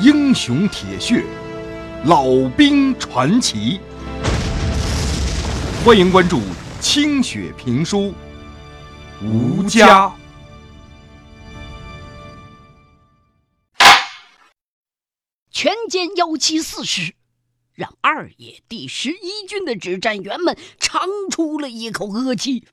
英雄铁血，老兵传奇。欢迎关注清雪评书，吴家。全歼幺七四师，让二野第十一军的指战员们长出了一口恶气。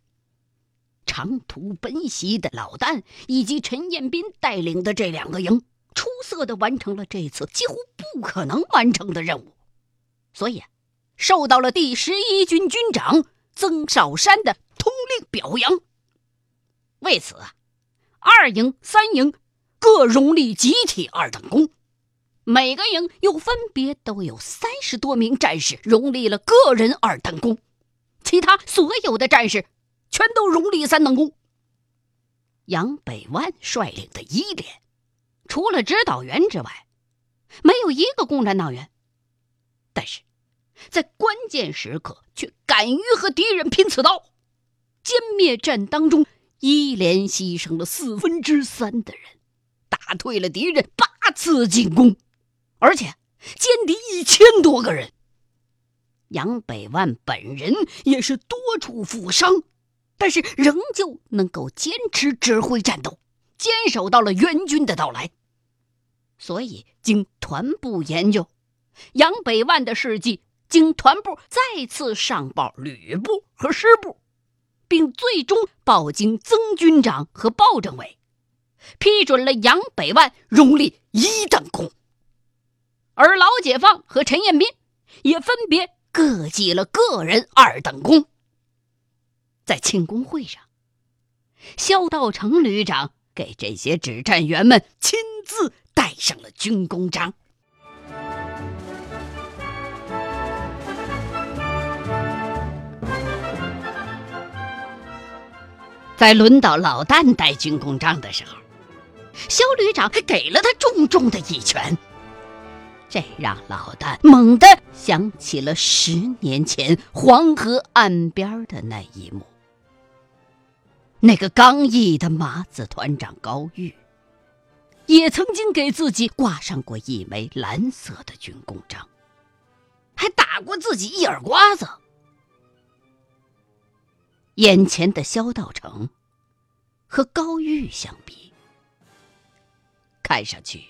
长途奔袭的老旦以及陈彦斌带领的这两个营，出色的完成了这次几乎不可能完成的任务，所以受到了第十一军军长曾少山的通令表扬。为此，二营、三营各荣立集体二等功，每个营又分别都有三十多名战士荣立了个人二等功，其他所有的战士。全都荣立三等功。杨百万率领的一连，除了指导员之外，没有一个共产党员。但是，在关键时刻却敢于和敌人拼刺刀。歼灭战当中，一连牺牲了四分之三的人，打退了敌人八次进攻，而且歼敌一千多个人。杨百万本人也是多处负伤。但是仍旧能够坚持指挥战斗，坚守到了援军的到来。所以，经团部研究，杨百万的事迹经团部再次上报旅部和师部，并最终报经曾军长和鲍政委，批准了杨百万荣立一等功。而老解放和陈彦斌也分别各记了个人二等功。在庆功会上，肖道成旅长给这些指战员们亲自戴上了军功章。在轮到老旦戴军功章的时候，肖旅长还给了他重重的一拳，这让老旦猛地想起了十年前黄河岸边的那一幕。那个刚毅的麻子团长高玉，也曾经给自己挂上过一枚蓝色的军功章，还打过自己一耳刮子。眼前的萧道成和高玉相比，看上去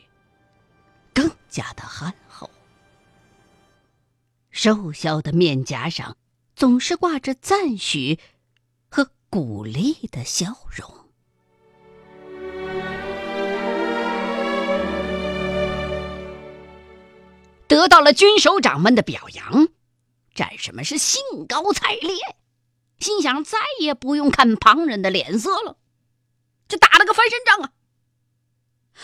更加的憨厚，瘦削的面颊上总是挂着赞许。鼓励的笑容。得到了军首长们的表扬，战士们是兴高采烈，心想再也不用看旁人的脸色了，就打了个翻身仗啊！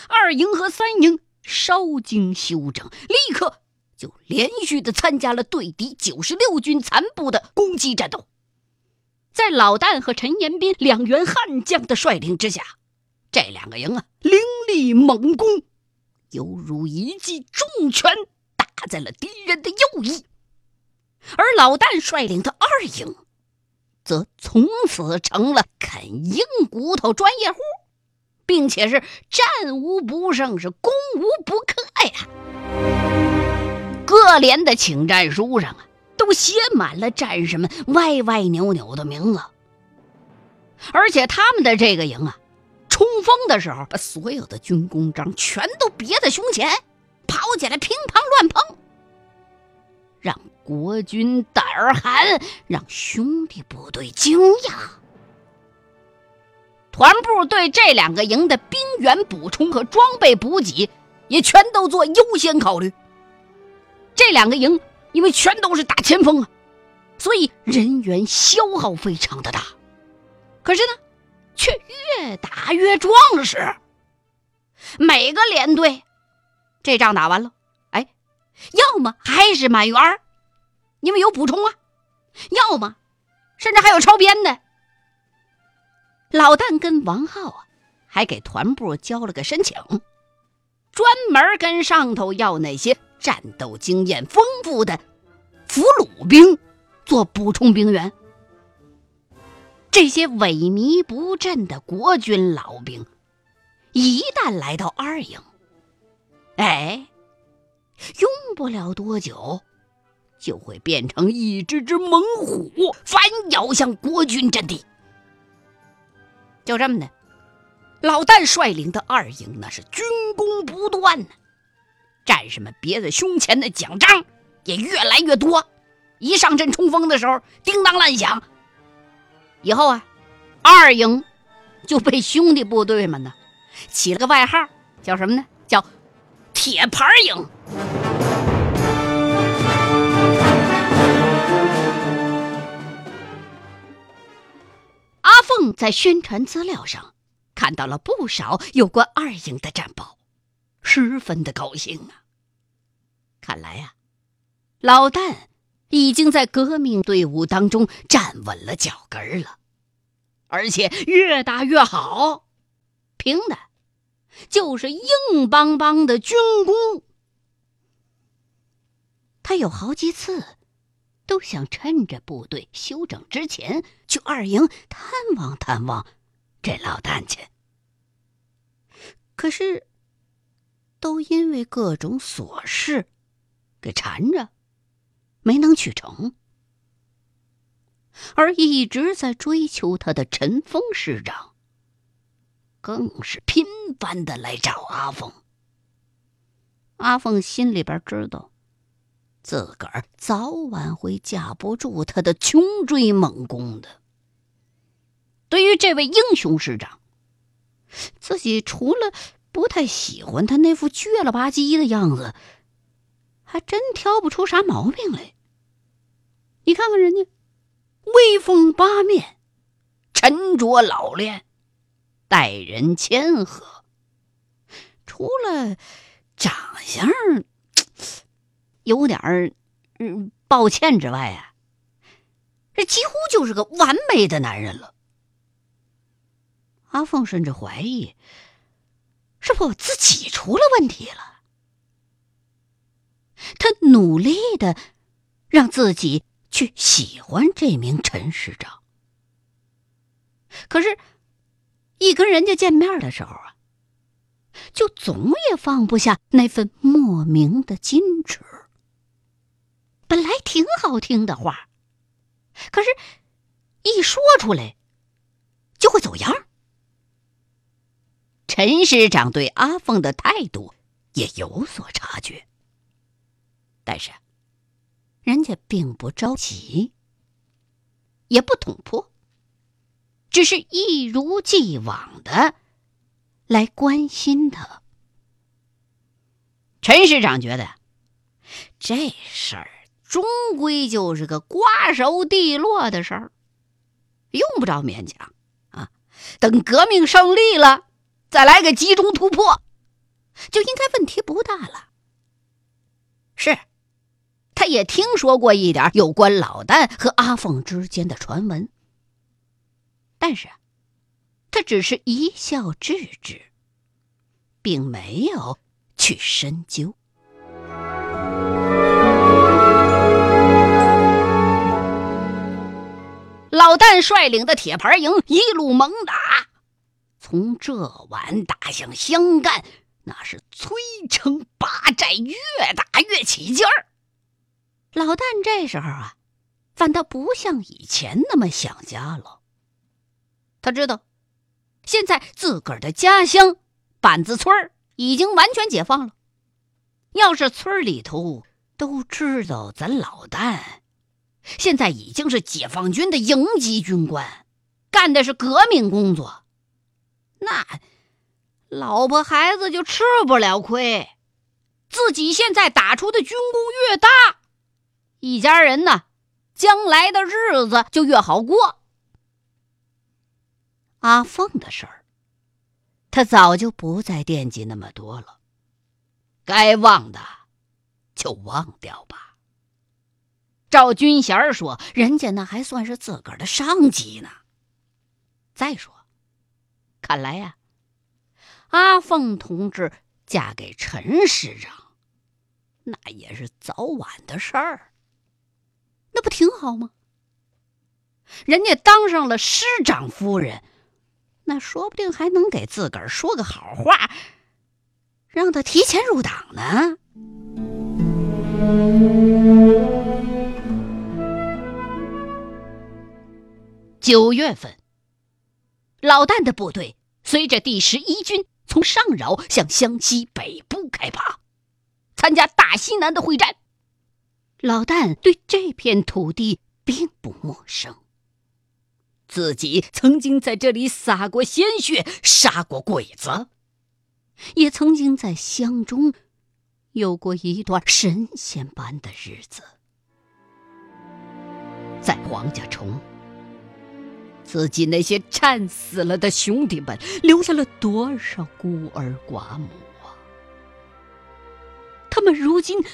二营和三营稍经休整，立刻就连续的参加了对敌九十六军残部的攻击战斗。在老旦和陈延斌两员悍将的率领之下，这两个营啊，凌厉猛攻，犹如一记重拳打在了敌人的右翼。而老旦率领的二营，则从此成了啃硬骨头专业户，并且是战无不胜，是攻无不克呀。各连的请战书上啊。都写满了战士们歪歪扭扭的名字，而且他们的这个营啊，冲锋的时候把所有的军功章全都别在胸前，跑起来乒乓乱碰，让国军胆儿寒，让兄弟部队惊讶。团部对这两个营的兵员补充和装备补给，也全都做优先考虑。这两个营。因为全都是打前锋啊，所以人员消耗非常的大，可是呢，却越打越壮实。每个连队，这仗打完了，哎，要么还是满员儿因为有补充啊；要么甚至还有超编的。老旦跟王浩啊，还给团部交了个申请，专门跟上头要那些。战斗经验丰富的俘虏兵做补充兵员，这些萎靡不振的国军老兵，一旦来到二营，哎，用不了多久，就会变成一只只猛虎，反咬向国军阵地。就这么的，老旦率领的二营那是军功不断呢。战士们别在胸前的奖章也越来越多。一上阵冲锋的时候，叮当乱响。以后啊，二营就被兄弟部队们呢起了个外号，叫什么呢？叫“铁牌营”。阿凤在宣传资料上看到了不少有关二营的战报，十分的高兴啊！看来呀，老旦已经在革命队伍当中站稳了脚跟了，而且越打越好，凭的就是硬邦邦的军功。他有好几次都想趁着部队休整之前去二营探望探望这老旦去，可是都因为各种琐事。给缠着，没能去成。而一直在追求他的陈峰师长，更是频繁的来找阿凤。阿凤心里边知道，自个儿早晚会架不住他的穷追猛攻的。对于这位英雄师长，自己除了不太喜欢他那副倔了吧唧的样子。还真挑不出啥毛病来。你看看人家，威风八面，沉着老练，待人谦和。除了长相有点儿嗯抱歉之外啊，这几乎就是个完美的男人了。阿凤甚至怀疑，是不自己出了问题了。他努力的让自己去喜欢这名陈师长，可是，一跟人家见面的时候啊，就总也放不下那份莫名的矜持。本来挺好听的话，可是，一说出来就会走样。陈师长对阿凤的态度也有所察觉。但是，人家并不着急，也不捅破，只是一如既往的来关心他。陈师长觉得这事儿终归就是个瓜熟蒂落的事儿，用不着勉强啊。等革命胜利了，再来个集中突破，就应该问题不大了。是。他也听说过一点有关老旦和阿凤之间的传闻，但是，他只是一笑置之，并没有去深究。老旦率领的铁牌营一路猛打，从这晚打向湘赣，那是摧城拔寨，越打越起劲儿。老旦这时候啊，反倒不像以前那么想家了。他知道，现在自个儿的家乡板子村已经完全解放了。要是村里头都知道咱老旦现在已经是解放军的营级军官，干的是革命工作，那老婆孩子就吃不了亏。自己现在打出的军功越大。一家人呢，将来的日子就越好过。阿凤的事儿，他早就不再惦记那么多了，该忘的就忘掉吧。赵军贤说：“人家那还算是自个儿的上级呢。”再说，看来呀，阿凤同志嫁给陈师长，那也是早晚的事儿。那不挺好吗？人家当上了师长夫人，那说不定还能给自个儿说个好话，让他提前入党呢。九月份，老旦的部队随着第十一军从上饶向湘西北部开拔，参加大西南的会战。老旦对这片土地并不陌生，自己曾经在这里洒过鲜血，杀过鬼子，也曾经在乡中有过一段神仙般的日子。在黄家冲，自己那些战死了的兄弟们留下了多少孤儿寡母啊！他们如今……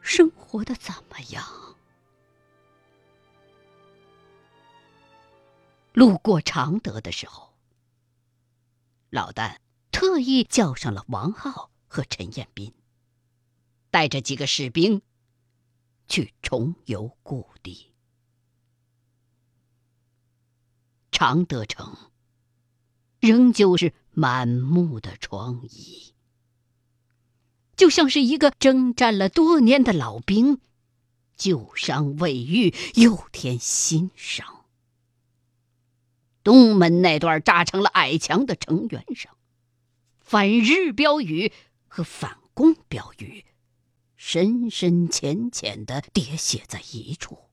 生活的怎么样？路过常德的时候，老旦特意叫上了王浩和陈彦斌，带着几个士兵去重游故地。常德城仍旧是满目的疮痍。就像是一个征战了多年的老兵，旧伤未愈又添新伤。东门那段扎成了矮墙的城垣上，反日标语和反共标语深深浅浅的叠写在一处，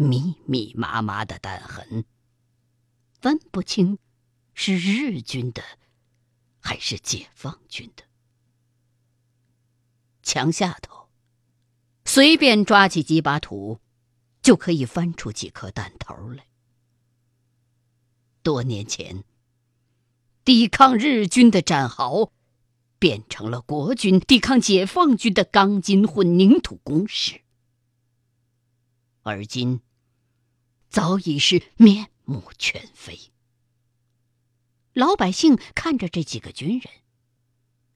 密密麻麻的弹痕，分不清是日军的还是解放军的。墙下头，随便抓起几把土，就可以翻出几颗弹头来。多年前，抵抗日军的战壕，变成了国军抵抗解放军的钢筋混凝土工事，而今，早已是面目全非。老百姓看着这几个军人，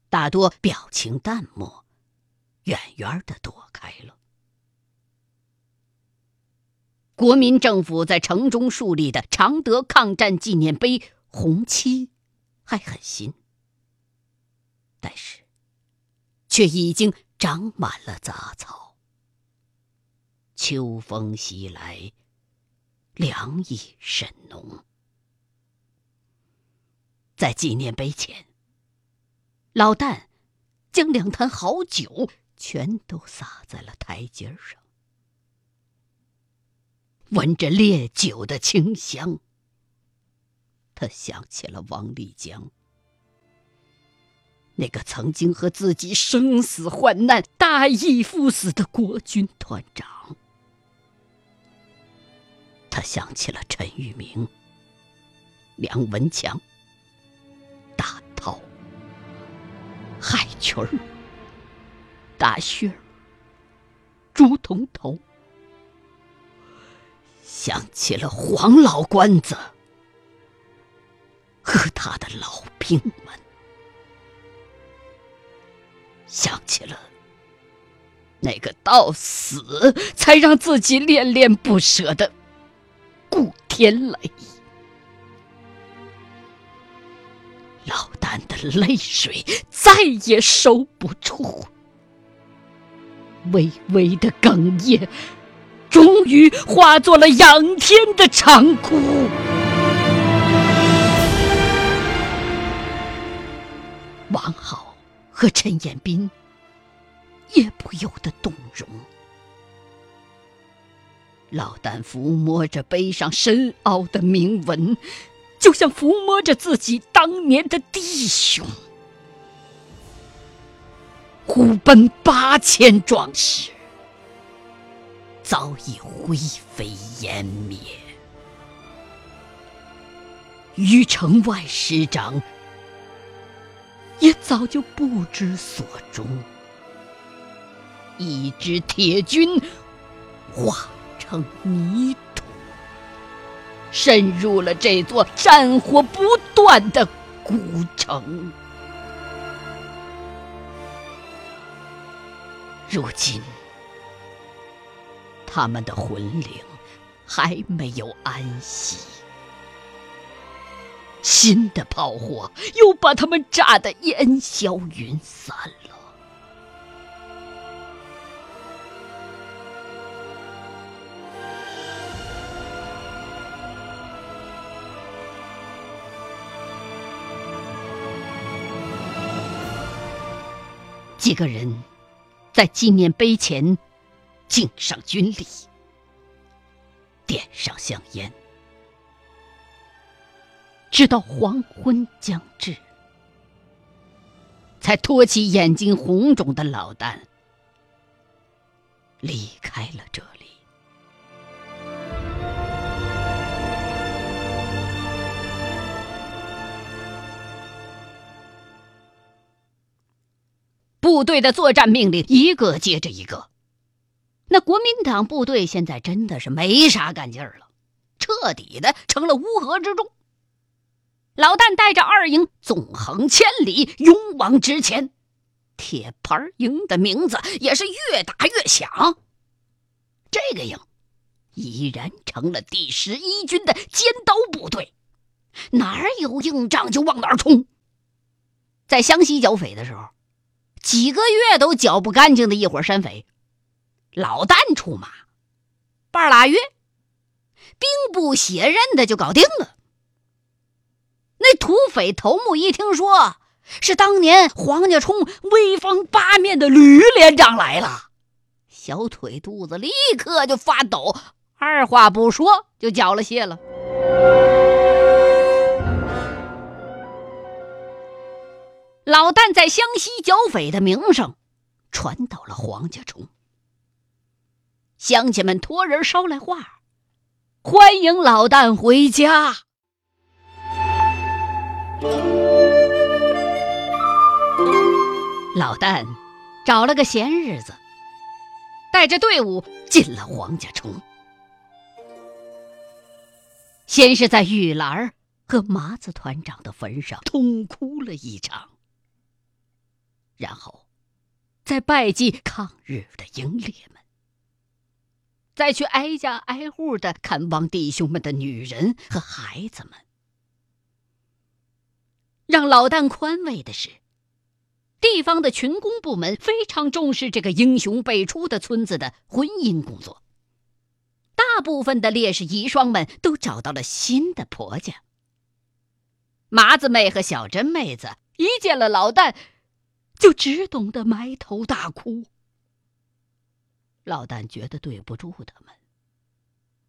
大多表情淡漠。远远的躲开了。国民政府在城中树立的常德抗战纪念碑红漆还很新，但是却已经长满了杂草。秋风袭来，凉意甚浓。在纪念碑前，老旦将两坛好酒。全都洒在了台阶上，闻着烈酒的清香，他想起了王立江，那个曾经和自己生死患难、大义赴死的国军团长。他想起了陈玉明、梁文强、大涛、海群。大雪儿、朱同头，想起了黄老官子和他的老兵们，想起了那个到死才让自己恋恋不舍的顾天雷，老旦的泪水再也收不住。微微的哽咽，终于化作了仰天的长哭。王浩和陈彦斌也不由得动容。老旦抚摸着碑上深凹的铭文，就像抚摸着自己当年的弟兄。虎奔八千壮士，早已灰飞烟灭；于城外师长，也早就不知所终。一支铁军化成泥土，渗入了这座战火不断的古城。如今，他们的魂灵还没有安息，新的炮火又把他们炸得烟消云散了。几个人在纪念碑前敬上军礼，点上香烟，直到黄昏将至，才托起眼睛红肿的老旦离开了这里。部队的作战命令一个接着一个，那国民党部队现在真的是没啥干劲儿了，彻底的成了乌合之众。老旦带着二营纵横千里，勇往直前，铁牌营的名字也是越打越响。这个营已然成了第十一军的尖刀部队，哪儿有硬仗就往哪儿冲。在湘西剿匪的时候。几个月都剿不干净的一伙山匪，老旦出马，半拉月，兵不血刃的就搞定了。那土匪头目一听说是当年黄家冲威风八面的吕连长来了，小腿肚子立刻就发抖，二话不说就缴了械了。老旦在湘西剿匪的名声传到了黄家冲，乡亲们托人捎来话，欢迎老旦回家。老旦找了个闲日子，带着队伍进了黄家冲，先是在玉兰和麻子团长的坟上痛哭了一场。然后，再拜祭抗日的英烈们，再去挨家挨户的看望弟兄们的女人和孩子们。让老旦宽慰的是，地方的群工部门非常重视这个英雄辈出的村子的婚姻工作。大部分的烈士遗孀们都找到了新的婆家。麻子妹和小珍妹子一见了老旦。就只懂得埋头大哭。老旦觉得对不住他们，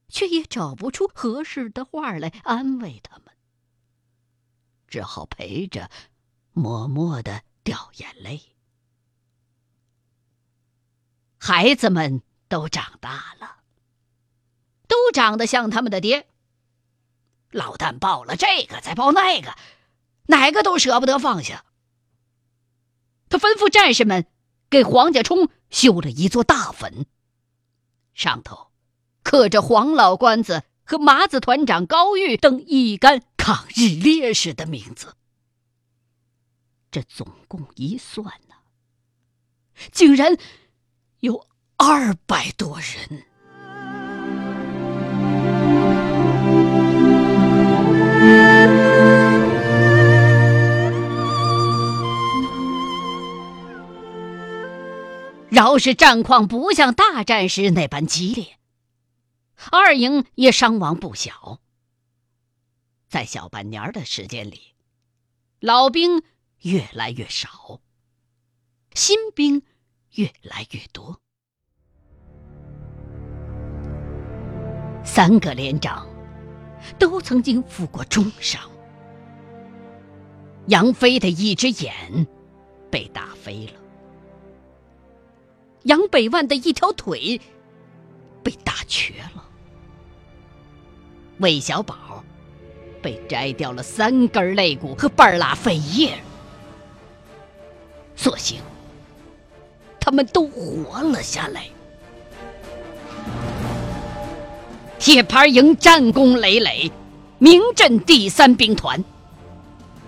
却也找不出合适的话来安慰他们，只好陪着，默默的掉眼泪。孩子们都长大了，都长得像他们的爹。老旦抱了这个，再抱那个，哪个都舍不得放下。他吩咐战士们给黄家冲修了一座大坟，上头刻着黄老官子和麻子团长高玉等一干抗日烈士的名字。这总共一算呢，竟然有二百多人。饶是战况不像大战时那般激烈，二营也伤亡不小。在小半年的时间里，老兵越来越少，新兵越来越多。三个连长都曾经负过重伤，杨飞的一只眼被打飞了。杨百万的一条腿被打瘸了，魏小宝被摘掉了三根肋骨和半拉肺叶，所幸他们都活了下来。铁牌营战功累累，名震第三兵团，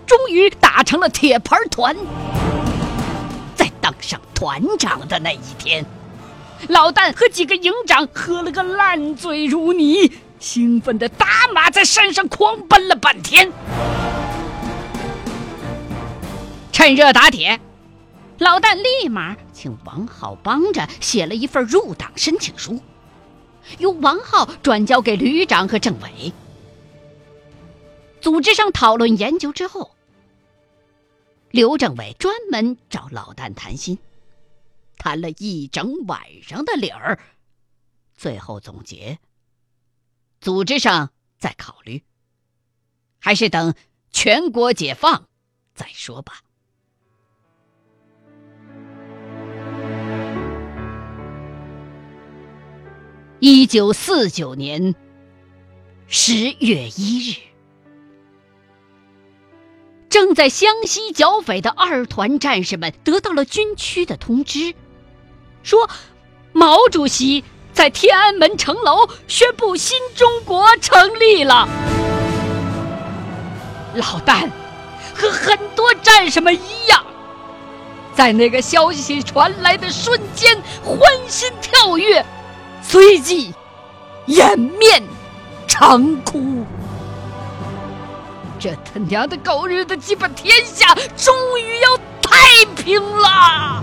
终于打成了铁牌团。团长的那一天，老旦和几个营长喝了个烂醉如泥，兴奋的打马在山上狂奔了半天。趁热打铁，老旦立马请王浩帮着写了一份入党申请书，由王浩转交给旅长和政委。组织上讨论研究之后。刘政委专门找老旦谈心，谈了一整晚上的理儿，最后总结：组织上再考虑，还是等全国解放再说吧。一九四九年十月一日，正在湘西剿匪的二团战士们得到了军区的通知，说毛主席在天安门城楼宣布新中国成立了。老旦和很多战士们一样，在那个消息传来的瞬间欢欣跳跃。随即，掩面长哭。这他娘的狗日的鸡巴天下，终于要太平了！